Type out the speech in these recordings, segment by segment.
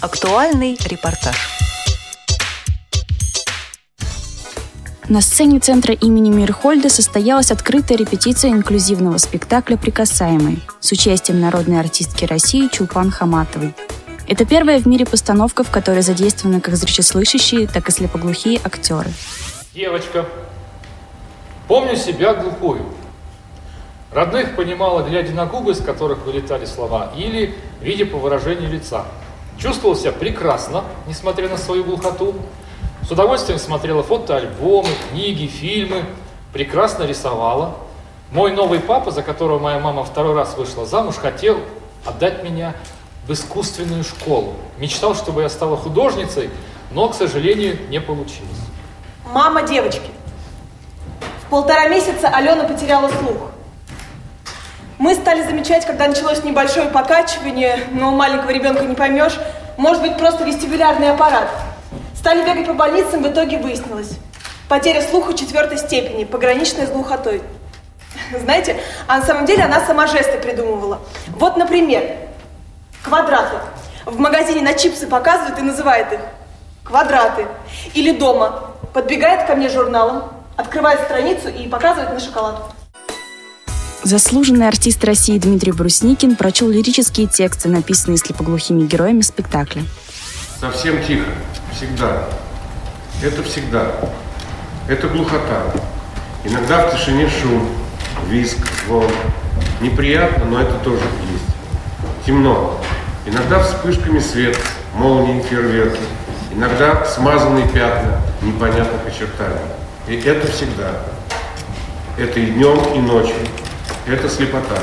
Актуальный репортаж. На сцене центра имени Мирхольда состоялась открытая репетиция инклюзивного спектакля «Прикасаемый» с участием народной артистки России Чулпан Хаматовой. Это первая в мире постановка, в которой задействованы как зрячеслышащие, так и слепоглухие актеры. Девочка, помню себя глухую. Родных понимала, глядя на губы, с которых вылетали слова, или видя по выражению лица. Чувствовал себя прекрасно, несмотря на свою глухоту, с удовольствием смотрела фотоальбомы, книги, фильмы, прекрасно рисовала. Мой новый папа, за которого моя мама второй раз вышла замуж, хотел отдать меня в искусственную школу. Мечтал, чтобы я стала художницей, но, к сожалению, не получилось. Мама девочки. В полтора месяца Алена потеряла слух. Мы стали замечать, когда началось небольшое покачивание, но маленького ребенка не поймешь, может быть просто вестибулярный аппарат – Стали бегать по больницам, в итоге выяснилось. Потеря слуха четвертой степени, пограничная с глухотой. Знаете, а на самом деле она сама жесты придумывала. Вот, например, квадраты. В магазине на чипсы показывают и называет их квадраты. Или дома. Подбегает ко мне журналом, открывает страницу и показывает на шоколад. Заслуженный артист России Дмитрий Брусникин прочел лирические тексты, написанные слепоглухими героями спектакля. Совсем тихо, всегда. Это всегда. Это глухота. Иногда в тишине шум, визг, звон. Неприятно, но это тоже есть. Темно. Иногда вспышками свет, молнии, фейерверки. Иногда смазанные пятна непонятных очертаний. И это всегда. Это и днем, и ночью. Это слепота.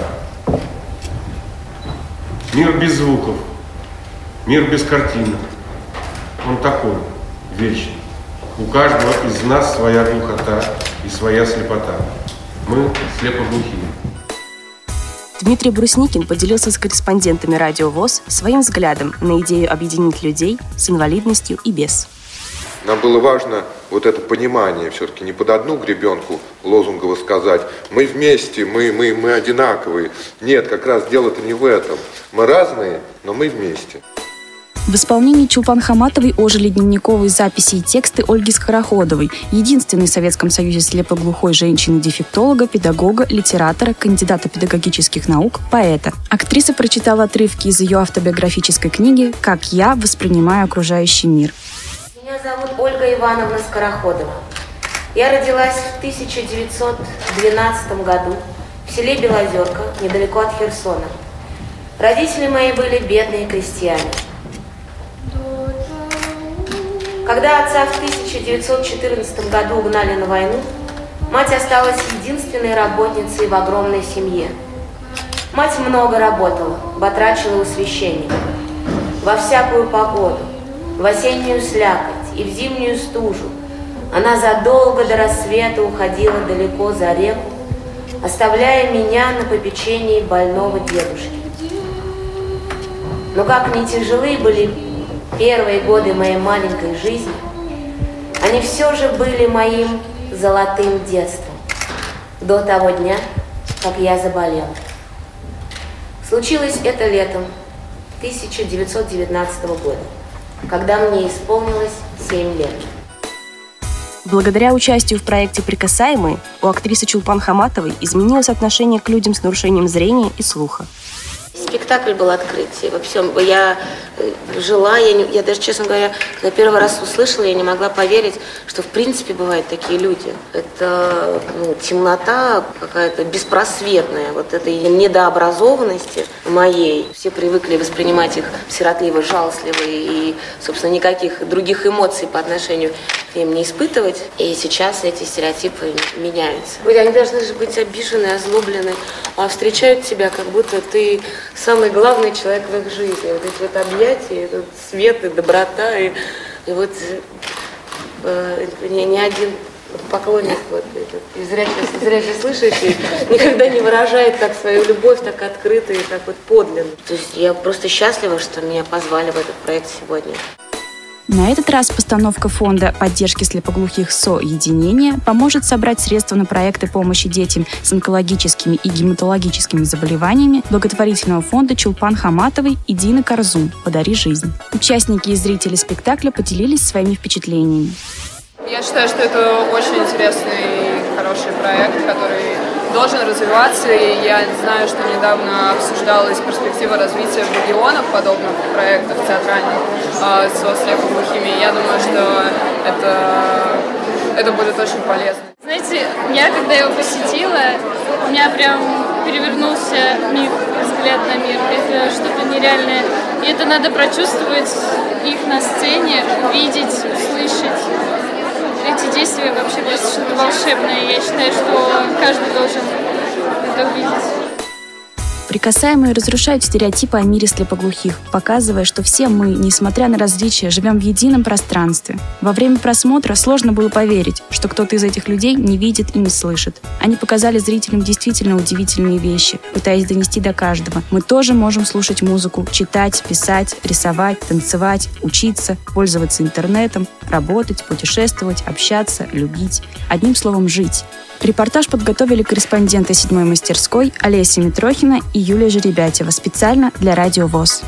Мир без звуков. Мир без картинок. Он такой, вечный. У каждого из нас своя глухота и своя слепота. Мы слепоглухие. Дмитрий Брусникин поделился с корреспондентами Радио ВОЗ своим взглядом на идею объединить людей с инвалидностью и без. Нам было важно вот это понимание, все-таки не под одну гребенку лозунгово сказать, мы вместе, мы, мы, мы одинаковые. Нет, как раз дело-то не в этом. Мы разные, но мы вместе. В исполнении Чулпан Хаматовой ожили дневниковые записи и тексты Ольги Скороходовой, единственной в Советском Союзе слепоглухой женщины-дефектолога, педагога, литератора, кандидата педагогических наук, поэта. Актриса прочитала отрывки из ее автобиографической книги «Как я воспринимаю окружающий мир». Зовут Ольга Ивановна Скороходова. Я родилась в 1912 году в селе Белозерка, недалеко от Херсона. Родители мои были бедные крестьяне – когда отца в 1914 году угнали на войну, мать осталась единственной работницей в огромной семье. Мать много работала, батрачила у священника. Во всякую погоду, в осеннюю слякоть и в зимнюю стужу она задолго до рассвета уходила далеко за реку, оставляя меня на попечении больного дедушки. Но как не тяжелы были первые годы моей маленькой жизни, они все же были моим золотым детством до того дня, как я заболела. Случилось это летом 1919 года, когда мне исполнилось 7 лет. Благодаря участию в проекте «Прикасаемые» у актрисы Чулпан Хаматовой изменилось отношение к людям с нарушением зрения и слуха. Спектакль был открытие. Во всем я э, жила, я, не, я даже, честно говоря, когда первый раз услышала, я не могла поверить, что в принципе бывают такие люди. Это ну, темнота какая-то беспросветная, вот этой недообразованности моей. Все привыкли воспринимать их сиротливо, жалостливо и, собственно, никаких других эмоций по отношению к ним не испытывать. И сейчас эти стереотипы меняются. Они должны же быть обижены, озлоблены, а встречают тебя, как будто ты самый главный человек в их жизни. Вот эти вот объятия, этот свет и доброта, и, и вот э, ни, один поклонник вот этот, и зрячий, зрячий слышащий никогда не выражает так свою любовь так открыто и так вот подлинно. То есть я просто счастлива, что меня позвали в этот проект сегодня. На этот раз постановка фонда поддержки слепоглухих «Соединение» поможет собрать средства на проекты помощи детям с онкологическими и гематологическими заболеваниями благотворительного фонда Чулпан Хаматовой и Дины Карзун «Подари жизнь». Участники и зрители спектакля поделились своими впечатлениями. Я считаю, что это очень интересный и хороший проект, который должен развиваться, и я знаю, что недавно обсуждалась перспектива развития в регионах подобных проектов театральных э, со слепоглухими. Я думаю, что это, это будет очень полезно. Знаете, я когда его посетила, у меня прям перевернулся мир, взгляд на мир. Это что-то нереальное. И это надо прочувствовать их на сцене, увидеть, эти действия вообще просто что-то волшебное. Я считаю, что каждый должен это увидеть. Прикасаемые разрушают стереотипы о мире слепоглухих, показывая, что все мы, несмотря на различия, живем в едином пространстве. Во время просмотра сложно было поверить, что кто-то из этих людей не видит и не слышит. Они показали зрителям действительно удивительные вещи, пытаясь донести до каждого. Мы тоже можем слушать музыку, читать, писать, рисовать, танцевать, учиться, пользоваться интернетом, работать, путешествовать, общаться, любить. Одним словом, жить. Репортаж подготовили корреспонденты седьмой мастерской Олеся Митрохина и Юлия Жеребятева специально для Радио ВОЗ.